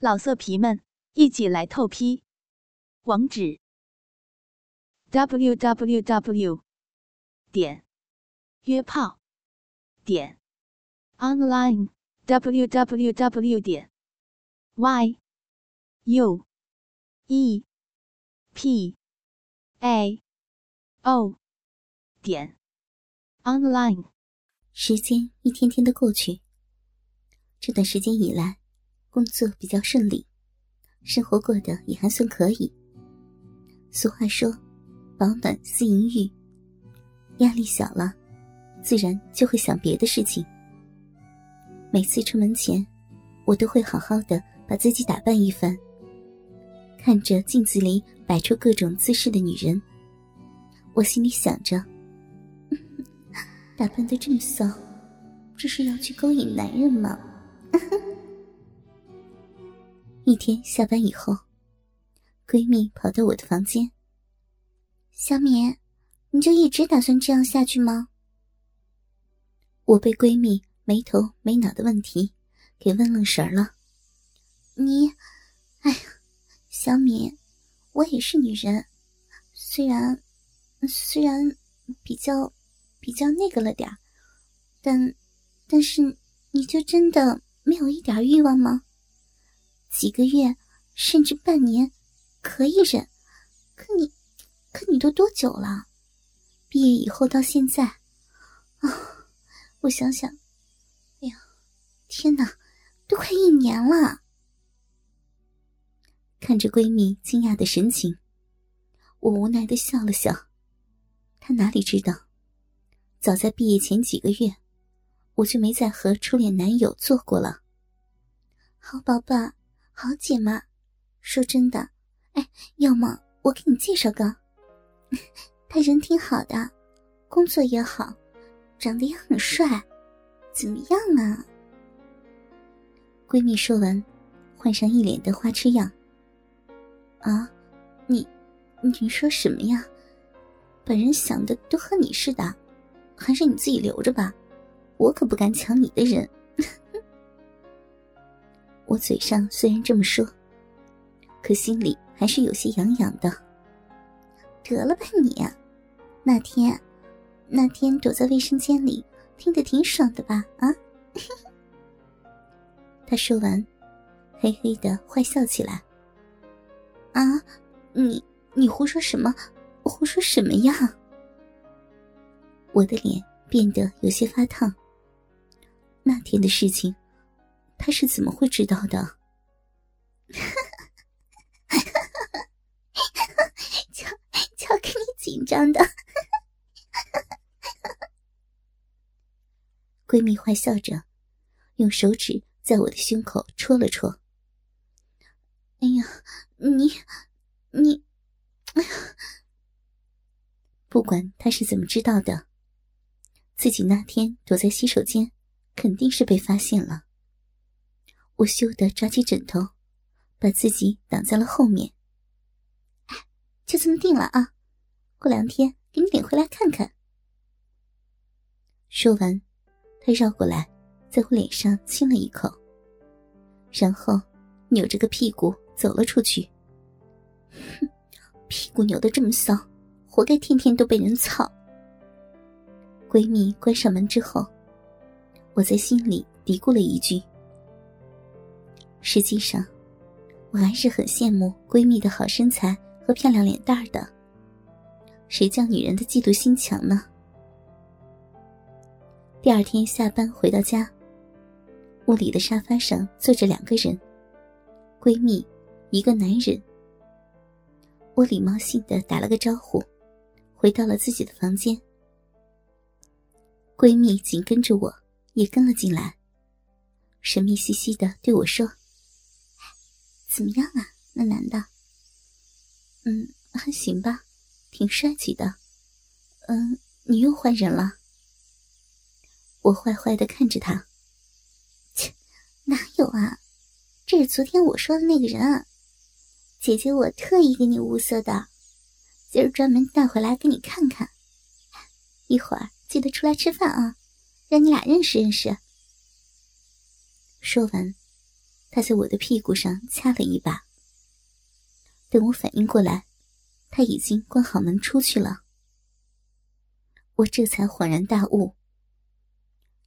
老色皮们，一起来透批！网址：w w w 点约炮点 online w w w 点 y u e p a o 点 online。时间一天天的过去，这段时间以来。工作比较顺利，生活过得也还算可以。俗话说，饱暖思淫欲，压力小了，自然就会想别的事情。每次出门前，我都会好好的把自己打扮一番。看着镜子里摆出各种姿势的女人，我心里想着：打扮的这么骚，这是要去勾引男人吗？一天下班以后，闺蜜跑到我的房间。小敏，你就一直打算这样下去吗？我被闺蜜没头没脑的问题给问愣神了。你，哎呀，小敏，我也是女人，虽然，虽然比较，比较那个了点但，但是你就真的没有一点欲望吗？几个月，甚至半年，可以忍。可你，可你都多久了？毕业以后到现在，啊，我想想，哎呀，天哪，都快一年了。看着闺蜜惊讶的神情，我无奈的笑了笑。她哪里知道，早在毕业前几个月，我就没再和初恋男友做过了。好宝宝。好姐嘛，说真的，哎，要么我给你介绍个，他人挺好的，工作也好，长得也很帅，怎么样啊？闺蜜说完，换上一脸的花痴样。啊，你，你说什么呀？本人想的都和你似的，还是你自己留着吧，我可不敢抢你的人。我嘴上虽然这么说，可心里还是有些痒痒的。得了吧你！那天，那天躲在卫生间里听得挺爽的吧？啊！他说完，嘿嘿的坏笑起来。啊！你你胡说什么？胡说什么呀？我的脸变得有些发烫。那天的事情。他是怎么会知道的？瞧瞧，给你紧张的。闺蜜坏笑着，用手指在我的胸口戳了戳。哎呀，你你，哎呀！不管他是怎么知道的，自己那天躲在洗手间，肯定是被发现了。我羞得抓起枕头，把自己挡在了后面。哎，就这么定了啊！过两天给你领回来看看。说完，他绕过来，在我脸上亲了一口，然后扭着个屁股走了出去。哼，屁股扭得这么骚，活该天天都被人操。闺蜜关上门之后，我在心里嘀咕了一句。实际上，我还是很羡慕闺蜜的好身材和漂亮脸蛋儿的。谁叫女人的嫉妒心强呢？第二天下班回到家，屋里的沙发上坐着两个人，闺蜜，一个男人。我礼貌性的打了个招呼，回到了自己的房间。闺蜜紧跟着我，也跟了进来，神秘兮兮的对我说。怎么样啊，那男的？嗯，还行吧，挺帅气的。嗯，你又换人了？我坏坏的看着他。切，哪有啊？这是昨天我说的那个人啊。姐姐，我特意给你物色的，今儿专门带回来给你看看。一会儿记得出来吃饭啊，让你俩认识认识。说完。他在我的屁股上掐了一把。等我反应过来，他已经关好门出去了。我这才恍然大悟。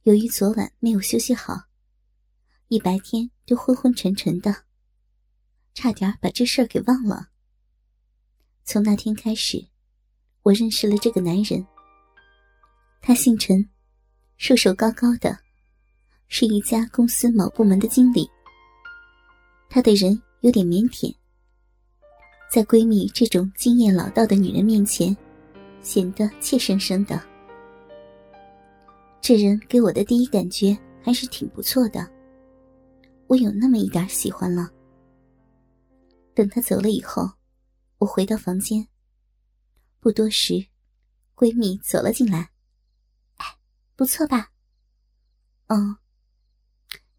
由于昨晚没有休息好，一白天就昏昏沉沉的，差点把这事儿给忘了。从那天开始，我认识了这个男人。他姓陈，瘦瘦高高的，是一家公司某部门的经理。他的人有点腼腆，在闺蜜这种经验老道的女人面前，显得怯生生的。这人给我的第一感觉还是挺不错的，我有那么一点喜欢了。等他走了以后，我回到房间。不多时，闺蜜走了进来。哎，不错吧？嗯，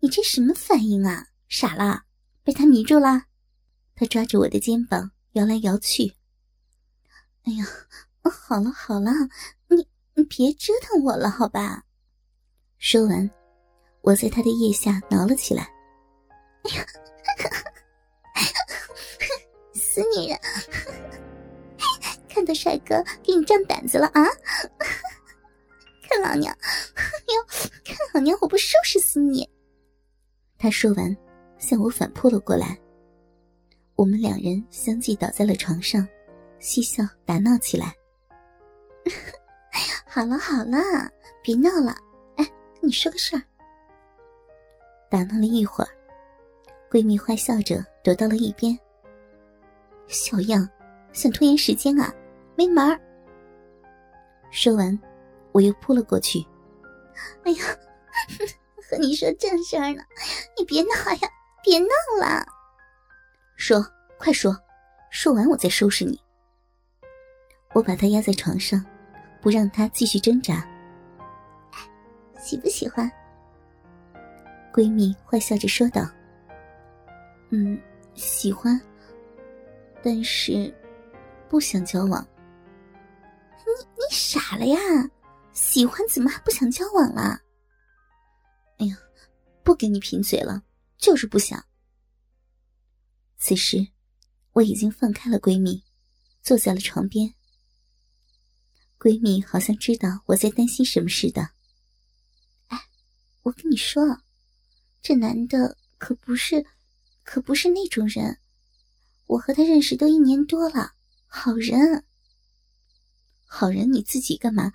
你这什么反应啊？傻了？被他迷住了？他抓着我的肩膀摇来摇去。哎呀，好了好了，你你别折腾我了，好吧？说完，我在他的腋下挠了起来。哎呀，死女人！看到帅哥给你壮胆子了啊！看老娘，哟，看老娘我不收拾死你！他说完，向我反扑了过来。我们两人相继倒在了床上，嬉笑打闹起来。好了好了，别闹了。哎你说个事儿。打闹了一会儿，闺蜜坏笑着躲到了一边。小样，想拖延时间啊？没门儿！说完，我又扑了过去。哎呀，和你说正事儿呢，你别闹呀，别闹了。说，快说，说完我再收拾你。我把她压在床上，不让她继续挣扎。喜不喜欢？闺蜜坏笑着说道：“嗯，喜欢，但是不想交往。”你你傻了呀？喜欢怎么还不想交往了？哎呀，不跟你贫嘴了，就是不想。此时，我已经放开了闺蜜，坐在了床边。闺蜜好像知道我在担心什么似的。哎我跟你说，这男的可不是，可不是那种人。我和他认识都一年多了，好人。好人，你自己干嘛，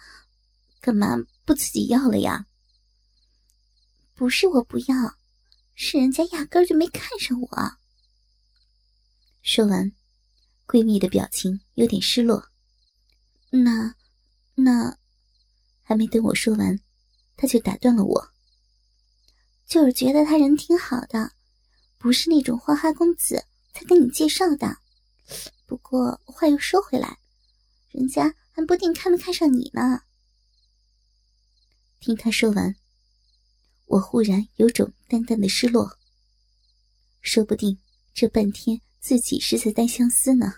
干嘛不自己要了呀？不是我不要，是人家压根就没看上我。说完，闺蜜的表情有点失落。那，那，还没等我说完，她就打断了我。就是觉得他人挺好的，不是那种花花公子，才跟你介绍的。不过话又说回来，人家还不定看没看上你呢。听他说完，我忽然有种淡淡的失落。说不定这半天自己是在单相思呢。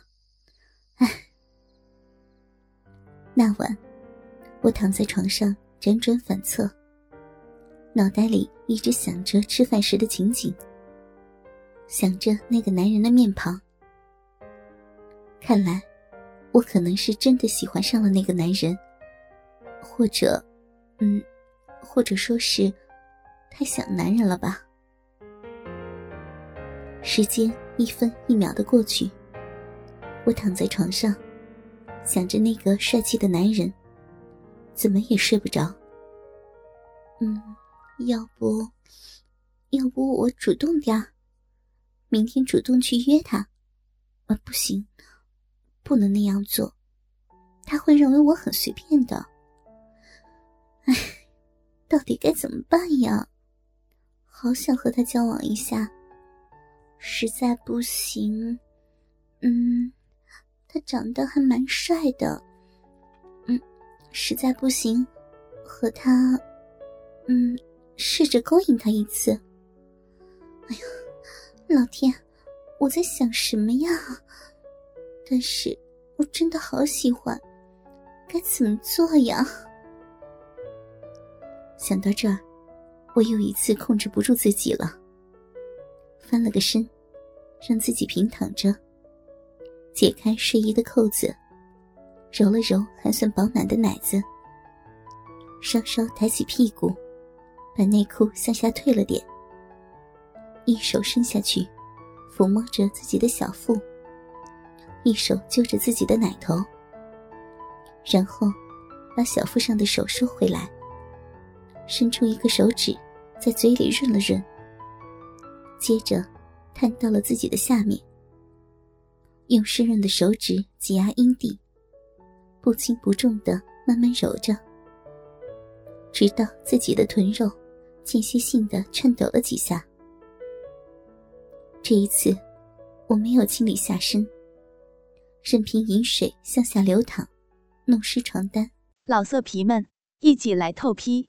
唉，那晚我躺在床上辗转反侧。脑袋里一直想着吃饭时的情景，想着那个男人的面庞。看来，我可能是真的喜欢上了那个男人，或者，嗯，或者说是太想男人了吧。时间一分一秒的过去，我躺在床上，想着那个帅气的男人，怎么也睡不着。嗯。要不，要不我主动点明天主动去约他。啊，不行，不能那样做，他会认为我很随便的。唉，到底该怎么办呀？好想和他交往一下，实在不行，嗯，他长得还蛮帅的。嗯，实在不行，和他，嗯。试着勾引他一次。哎呀，老天，我在想什么呀？但是我真的好喜欢，该怎么做呀？想到这儿，我又一次控制不住自己了。翻了个身，让自己平躺着，解开睡衣的扣子，揉了揉还算饱满的奶子，稍稍抬起屁股，把内裤向下退了点，一手伸下去，抚摸着自己的小腹，一手揪着自己的奶头，然后把小腹上的手收回来，伸出一个手指，在嘴里润了润。接着，探到了自己的下面，用湿润的手指挤压阴蒂，不轻不重的慢慢揉着，直到自己的臀肉间歇性的颤抖了几下。这一次，我没有清理下身，任凭饮水向下流淌，弄湿床单。老色皮们，一起来透批！